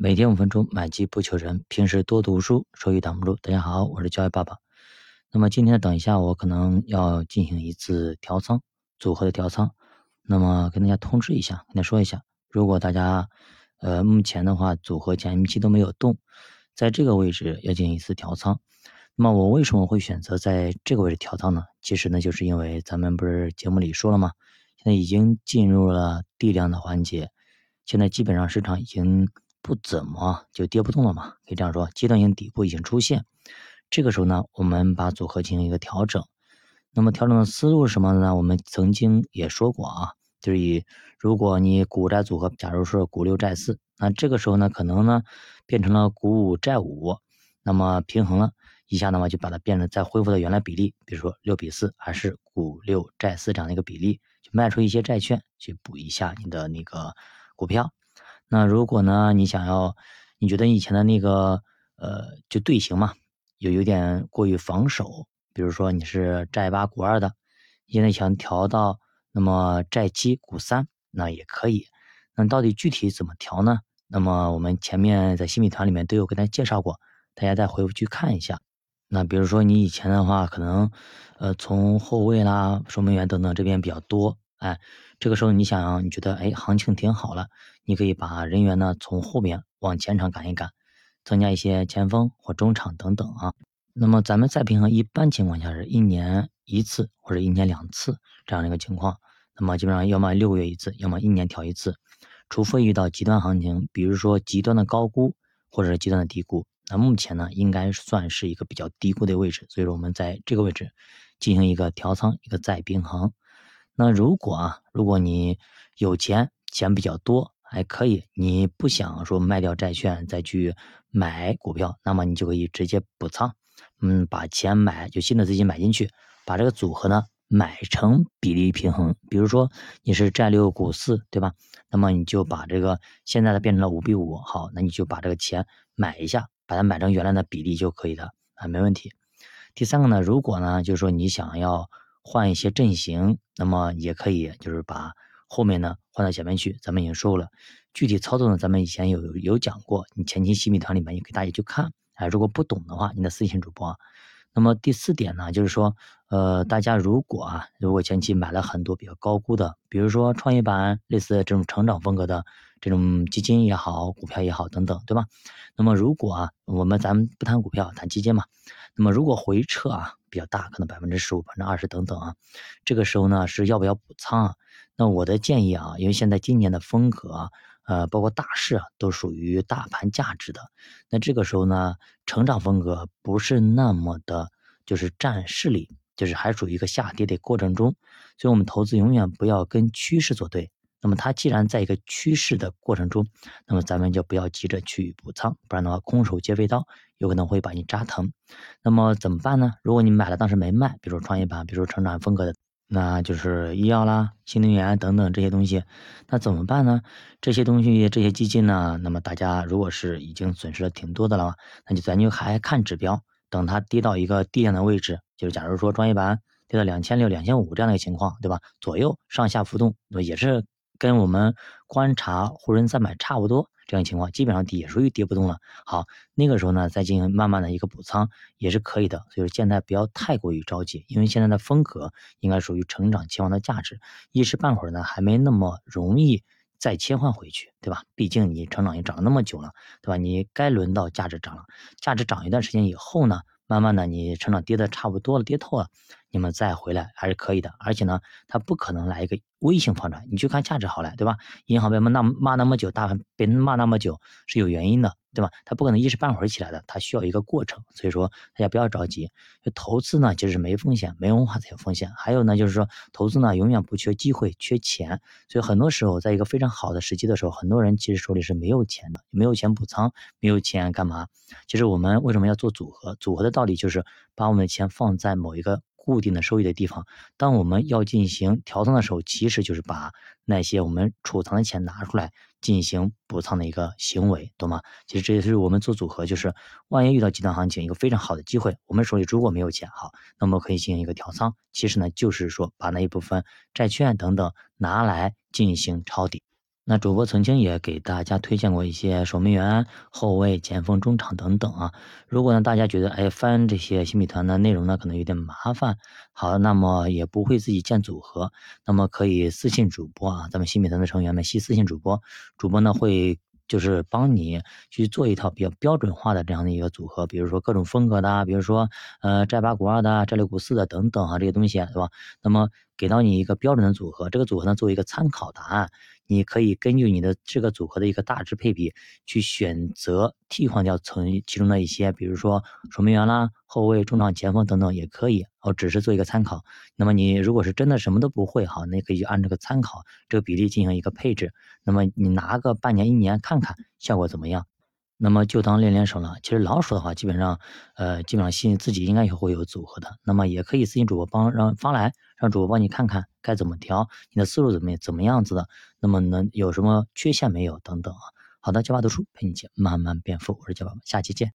每天五分钟，买机不求人。平时多读书，收益挡不住。大家好，我是教育爸爸。那么今天等一下，我可能要进行一次调仓组合的调仓。那么跟大家通知一下，跟大家说一下，如果大家呃目前的话组合减息期都没有动，在这个位置要进行一次调仓。那么我为什么会选择在这个位置调仓呢？其实呢，就是因为咱们不是节目里说了吗？现在已经进入了地量的环节，现在基本上市场已经。不怎么就跌不动了嘛？可以这样说，阶段性底部已经出现。这个时候呢，我们把组合进行一个调整。那么调整的思路是什么呢？我们曾经也说过啊，就是以如果你股债组合，假如说股六债四，那这个时候呢，可能呢变成了股五债五，那么平衡了一下的话，就把它变成再恢复到原来比例，比如说六比四，还是股六债四这样的一个比例，就卖出一些债券去补一下你的那个股票。那如果呢，你想要，你觉得以前的那个呃，就队形嘛，有有点过于防守，比如说你是债八股二的，现在想调到那么债七股三，那也可以。那到底具体怎么调呢？那么我们前面在新米团里面都有跟大家介绍过，大家再回去看一下。那比如说你以前的话，可能呃从后卫啦、守门员等等这边比较多。哎，这个时候你想，你觉得哎，行情挺好了，你可以把人员呢从后面往前场赶一赶，增加一些前锋或中场等等啊。那么咱们再平衡，一般情况下是一年一次或者一年两次这样的一个情况。那么基本上要么六个月一次，要么一年调一次，除非遇到极端行情，比如说极端的高估或者是极端的低估。那目前呢，应该算是一个比较低估的位置，所以说我们在这个位置进行一个调仓，一个再平衡。那如果啊，如果你有钱，钱比较多，还可以，你不想说卖掉债券再去买股票，那么你就可以直接补仓，嗯，把钱买就新的资金买进去，把这个组合呢买成比例平衡。比如说你是债六股四，对吧？那么你就把这个现在的变成了五比五，好，那你就把这个钱买一下，把它买成原来的比例就可以的啊，没问题。第三个呢，如果呢，就是说你想要。换一些阵型，那么也可以，就是把后面呢换到前面去。咱们已经说了，具体操作呢，咱们以前有有讲过，你前期新米团里面也给大家去看。哎，如果不懂的话，你的私信主播。那么第四点呢，就是说，呃，大家如果啊，如果前期买了很多比较高估的，比如说创业板类似这种成长风格的这种基金也好，股票也好等等，对吧？那么如果啊，我们咱们不谈股票，谈基金嘛。那么如果回撤啊比较大，可能百分之十五、百分之二十等等啊，这个时候呢是要不要补仓啊？那我的建议啊，因为现在今年的风格啊，呃，包括大势啊，都属于大盘价值的。那这个时候呢，成长风格不是那么的，就是占势力，就是还属于一个下跌的过程中。所以我们投资永远不要跟趋势作对。那么它既然在一个趋势的过程中，那么咱们就不要急着去补仓，不然的话空手接飞刀，有可能会把你扎疼。那么怎么办呢？如果你买了当时没卖，比如说创业板，比如说成长风格的，那就是医药啦、新能源等等这些东西，那怎么办呢？这些东西这些基金呢，那么大家如果是已经损失了挺多的了，那就咱就还看指标，等它跌到一个低点的位置，就是假如说创业板跌到两千六、两千五这样的一个情况，对吧？左右上下浮动，那么也是。跟我们观察沪深三百差不多，这样情况基本上也属于跌不动了。好，那个时候呢，再进行慢慢的一个补仓也是可以的。所以说现在不要太过于着急，因为现在的风格应该属于成长期望的价值，一时半会儿呢还没那么容易再切换回去，对吧？毕竟你成长也涨了那么久了，对吧？你该轮到价值涨了，价值涨一段时间以后呢？慢慢的，你成长跌的差不多了，跌透了，你们再回来还是可以的。而且呢，它不可能来一个微型反转，你去看价值好了，对吧？银行被骂那骂那么久，大盘被骂那么久是有原因的。对吧？它不可能一时半会儿起来的，它需要一个过程。所以说，大家不要着急。投资呢，其实是没风险，没文化才有风险。还有呢，就是说投资呢，永远不缺机会，缺钱。所以很多时候，在一个非常好的时机的时候，很多人其实手里是没有钱的，没有钱补仓，没有钱干嘛？其实我们为什么要做组合？组合的道理就是把我们的钱放在某一个。固定的收益的地方，当我们要进行调仓的时候，其实就是把那些我们储藏的钱拿出来进行补仓的一个行为，懂吗？其实这也是我们做组合，就是万一遇到极端行情，一个非常好的机会，我们手里如果没有钱，好，那么可以进行一个调仓。其实呢，就是说把那一部分债券等等拿来进行抄底。那主播曾经也给大家推荐过一些守门员、后卫、前锋、中场等等啊。如果呢大家觉得哎翻这些新米团的内容呢可能有点麻烦，好，那么也不会自己建组合，那么可以私信主播啊，咱们新米团的成员们系私信主播，主播呢会。就是帮你去做一套比较标准化的这样的一个组合，比如说各种风格的，比如说呃寨八股二的、寨六股四的等等啊这些东西，对吧？那么给到你一个标准的组合，这个组合呢作为一个参考答案，你可以根据你的这个组合的一个大致配比去选择替换掉从其中的一些，比如说守门员啦、后卫、中场、前锋等等也可以，哦，只是做一个参考。那么你如果是真的什么都不会，好，那可以按这个参考这个比例进行一个配置。那么你拿个半年一年看看效果怎么样？那么就当练练手了。其实老鼠的话，基本上，呃，基本上信自己应该也会有组合的。那么也可以私信主播帮让发来，让主播帮你看看该怎么调，你的思路怎么怎么样子的？那么能有什么缺陷没有等等啊？好的，教爸读书陪你一起慢慢变富，我是教爸，下期见。